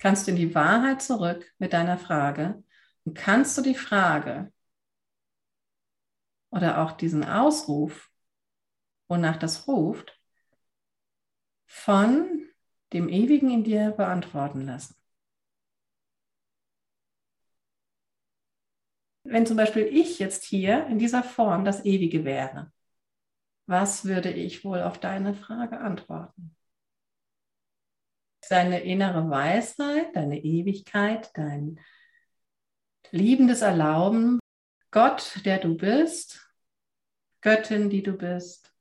kannst du in die Wahrheit zurück mit deiner Frage und kannst du die Frage oder auch diesen Ausruf, wonach das ruft, von dem Ewigen in dir beantworten lassen. Wenn zum Beispiel ich jetzt hier in dieser Form das Ewige wäre, was würde ich wohl auf deine Frage antworten? Deine innere Weisheit, deine Ewigkeit, dein liebendes Erlauben, Gott, der du bist, Göttin, die du bist,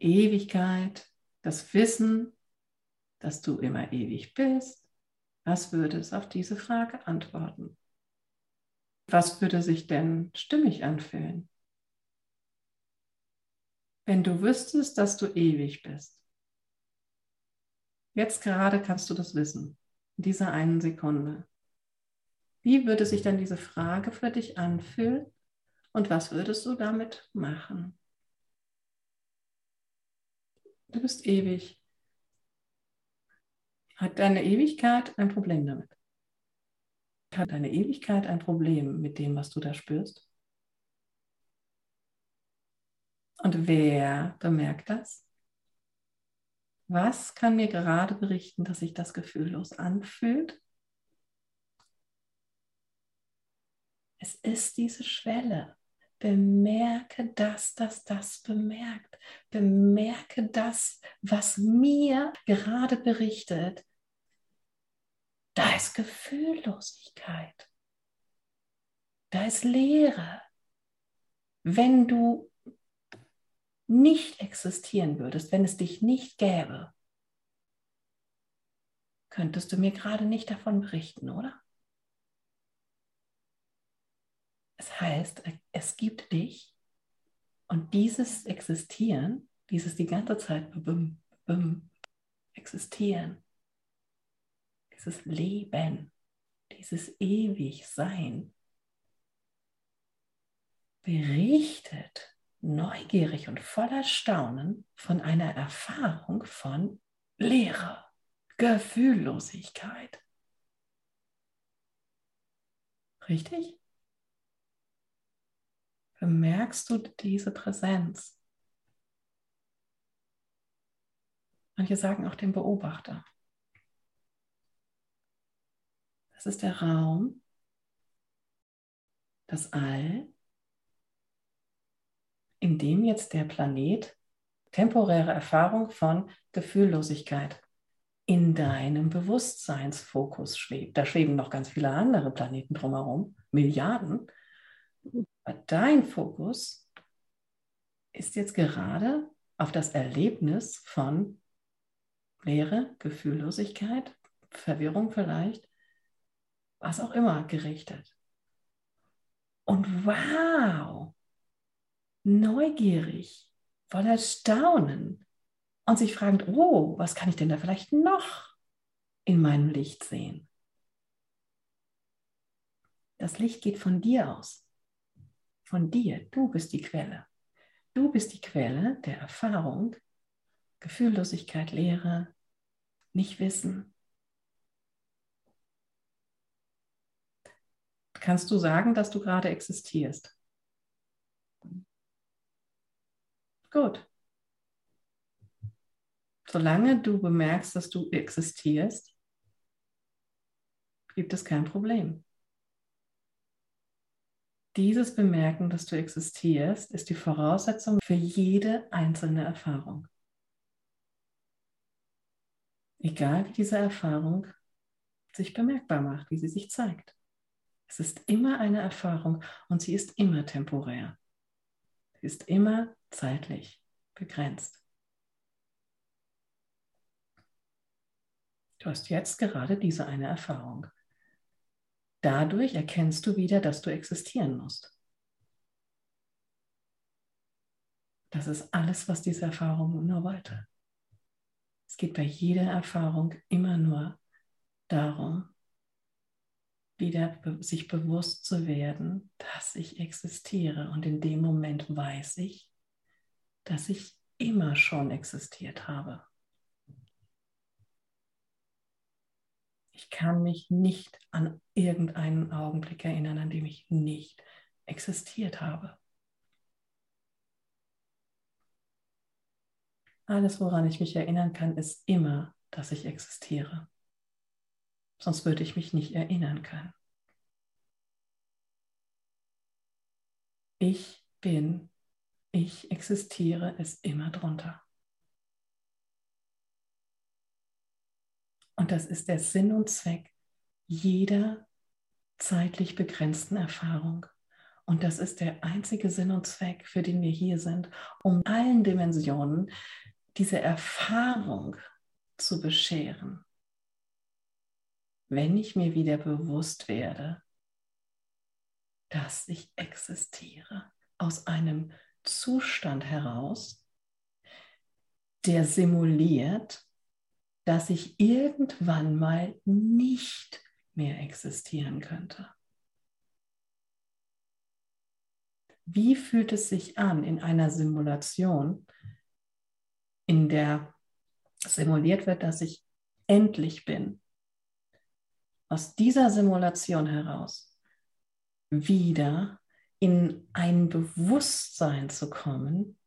Ewigkeit, das Wissen, dass du immer ewig bist. Was würde es auf diese Frage antworten? Was würde sich denn stimmig anfühlen? Wenn du wüsstest, dass du ewig bist. Jetzt gerade kannst du das wissen, in dieser einen Sekunde. Wie würde sich dann diese Frage für dich anfühlen und was würdest du damit machen? Du bist ewig. Hat deine Ewigkeit ein Problem damit? Hat deine Ewigkeit ein Problem mit dem, was du da spürst? Und wer bemerkt das? Was kann mir gerade berichten, dass sich das gefühllos anfühlt? Es ist diese Schwelle. Bemerke das, dass das bemerkt. Bemerke das, was mir gerade berichtet. Da ist Gefühllosigkeit. Da ist Leere. Wenn du nicht existieren würdest, wenn es dich nicht gäbe, könntest du mir gerade nicht davon berichten, oder? Es heißt, es gibt dich und dieses Existieren, dieses die ganze Zeit bim, bim, existieren, dieses Leben, dieses Ewigsein berichtet neugierig und voller Staunen von einer Erfahrung von Leere, Gefühllosigkeit. Richtig? Bemerkst du diese Präsenz? Manche sagen auch den Beobachter. Das ist der Raum, das All, in dem jetzt der Planet temporäre Erfahrung von Gefühllosigkeit in deinem Bewusstseinsfokus schwebt. Da schweben noch ganz viele andere Planeten drumherum, Milliarden. Aber dein Fokus ist jetzt gerade auf das Erlebnis von Leere, Gefühllosigkeit, Verwirrung vielleicht, was auch immer gerichtet. Und wow, neugierig, voller Staunen und sich fragend, oh, was kann ich denn da vielleicht noch in meinem Licht sehen? Das Licht geht von dir aus. Von dir. Du bist die Quelle. Du bist die Quelle der Erfahrung, Gefühllosigkeit, Leere, Nichtwissen. Kannst du sagen, dass du gerade existierst? Gut. Solange du bemerkst, dass du existierst, gibt es kein Problem. Dieses Bemerken, dass du existierst, ist die Voraussetzung für jede einzelne Erfahrung. Egal wie diese Erfahrung sich bemerkbar macht, wie sie sich zeigt. Es ist immer eine Erfahrung und sie ist immer temporär. Ist immer zeitlich begrenzt. Du hast jetzt gerade diese eine Erfahrung. Dadurch erkennst du wieder, dass du existieren musst. Das ist alles, was diese Erfahrung nur wollte. Es geht bei jeder Erfahrung immer nur darum, wieder sich bewusst zu werden, dass ich existiere. Und in dem Moment weiß ich, dass ich immer schon existiert habe. Ich kann mich nicht an irgendeinen Augenblick erinnern, an dem ich nicht existiert habe. Alles, woran ich mich erinnern kann, ist immer, dass ich existiere. Sonst würde ich mich nicht erinnern können. Ich bin, ich existiere, ist immer drunter. Und das ist der Sinn und Zweck jeder zeitlich begrenzten Erfahrung. Und das ist der einzige Sinn und Zweck, für den wir hier sind, um allen Dimensionen diese Erfahrung zu bescheren. Wenn ich mir wieder bewusst werde, dass ich existiere aus einem Zustand heraus, der simuliert, dass ich irgendwann mal nicht mehr existieren könnte. Wie fühlt es sich an in einer Simulation, in der simuliert wird, dass ich endlich bin? Aus dieser Simulation heraus wieder in ein Bewusstsein zu kommen,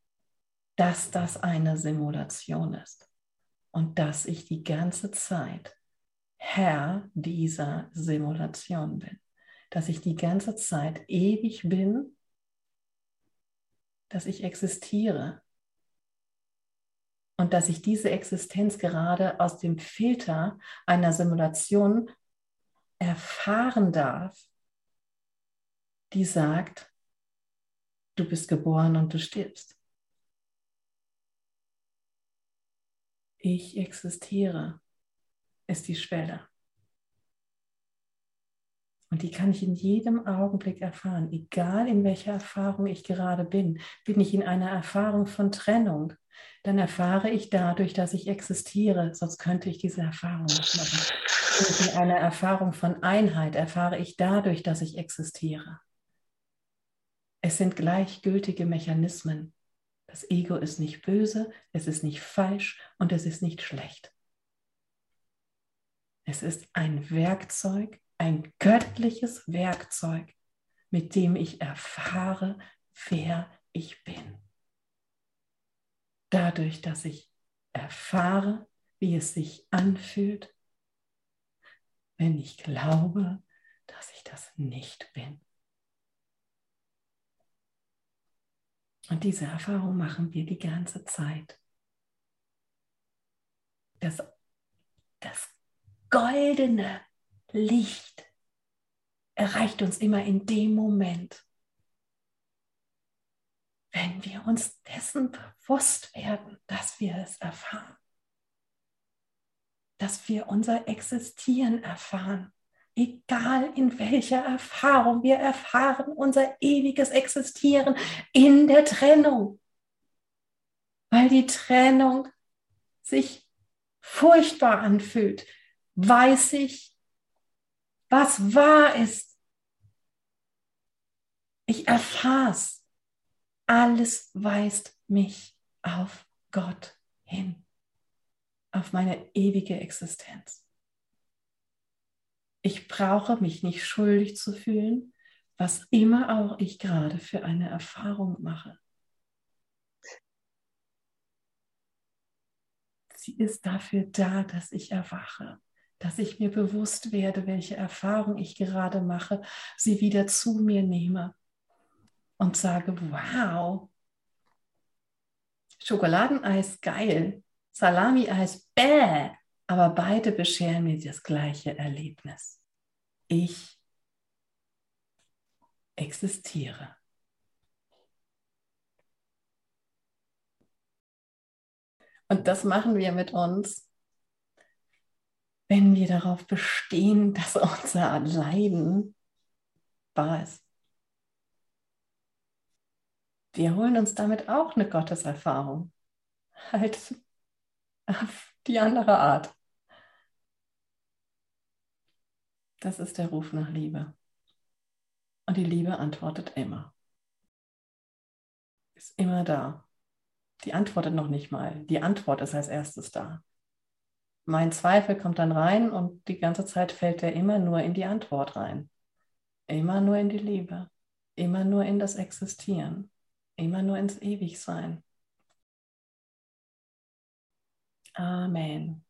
dass das eine Simulation ist und dass ich die ganze Zeit Herr dieser Simulation bin, dass ich die ganze Zeit ewig bin, dass ich existiere und dass ich diese Existenz gerade aus dem Filter einer Simulation erfahren darf, die sagt, du bist geboren und du stirbst. Ich existiere, ist die Schwelle. Und die kann ich in jedem Augenblick erfahren, egal in welcher Erfahrung ich gerade bin. Bin ich in einer Erfahrung von Trennung, dann erfahre ich dadurch, dass ich existiere, sonst könnte ich diese Erfahrung nicht machen. In einer Erfahrung von Einheit, erfahre ich dadurch, dass ich existiere. Es sind gleichgültige Mechanismen. Das Ego ist nicht böse, es ist nicht falsch und es ist nicht schlecht. Es ist ein Werkzeug, ein göttliches Werkzeug, mit dem ich erfahre, wer ich bin. Dadurch, dass ich erfahre, wie es sich anfühlt, wenn ich glaube, dass ich das nicht bin. Und diese Erfahrung machen wir die ganze Zeit. Das, das goldene Licht erreicht uns immer in dem Moment, wenn wir uns dessen bewusst werden, dass wir es erfahren, dass wir unser Existieren erfahren egal in welcher Erfahrung, wir erfahren unser ewiges Existieren in der Trennung, weil die Trennung sich furchtbar anfühlt, weiß ich, was wahr ist. Ich erfahre es. Alles weist mich auf Gott hin, auf meine ewige Existenz. Ich brauche mich nicht schuldig zu fühlen, was immer auch ich gerade für eine Erfahrung mache. Sie ist dafür da, dass ich erwache, dass ich mir bewusst werde, welche Erfahrung ich gerade mache, sie wieder zu mir nehme und sage, wow, Schokoladeneis geil, Salami-Eis bäh, aber beide bescheren mir das gleiche Erlebnis. Ich existiere. Und das machen wir mit uns, wenn wir darauf bestehen, dass unser Leiden wahr ist. Wir holen uns damit auch eine Gotteserfahrung. Halt auf die andere Art. Das ist der Ruf nach Liebe. Und die Liebe antwortet immer. Ist immer da. Die antwortet noch nicht mal. Die Antwort ist als erstes da. mein Zweifel kommt dann rein und die ganze Zeit fällt er immer nur in die Antwort rein. Immer nur in die Liebe. Immer nur in das Existieren. Immer nur ins Ewigsein. Amen.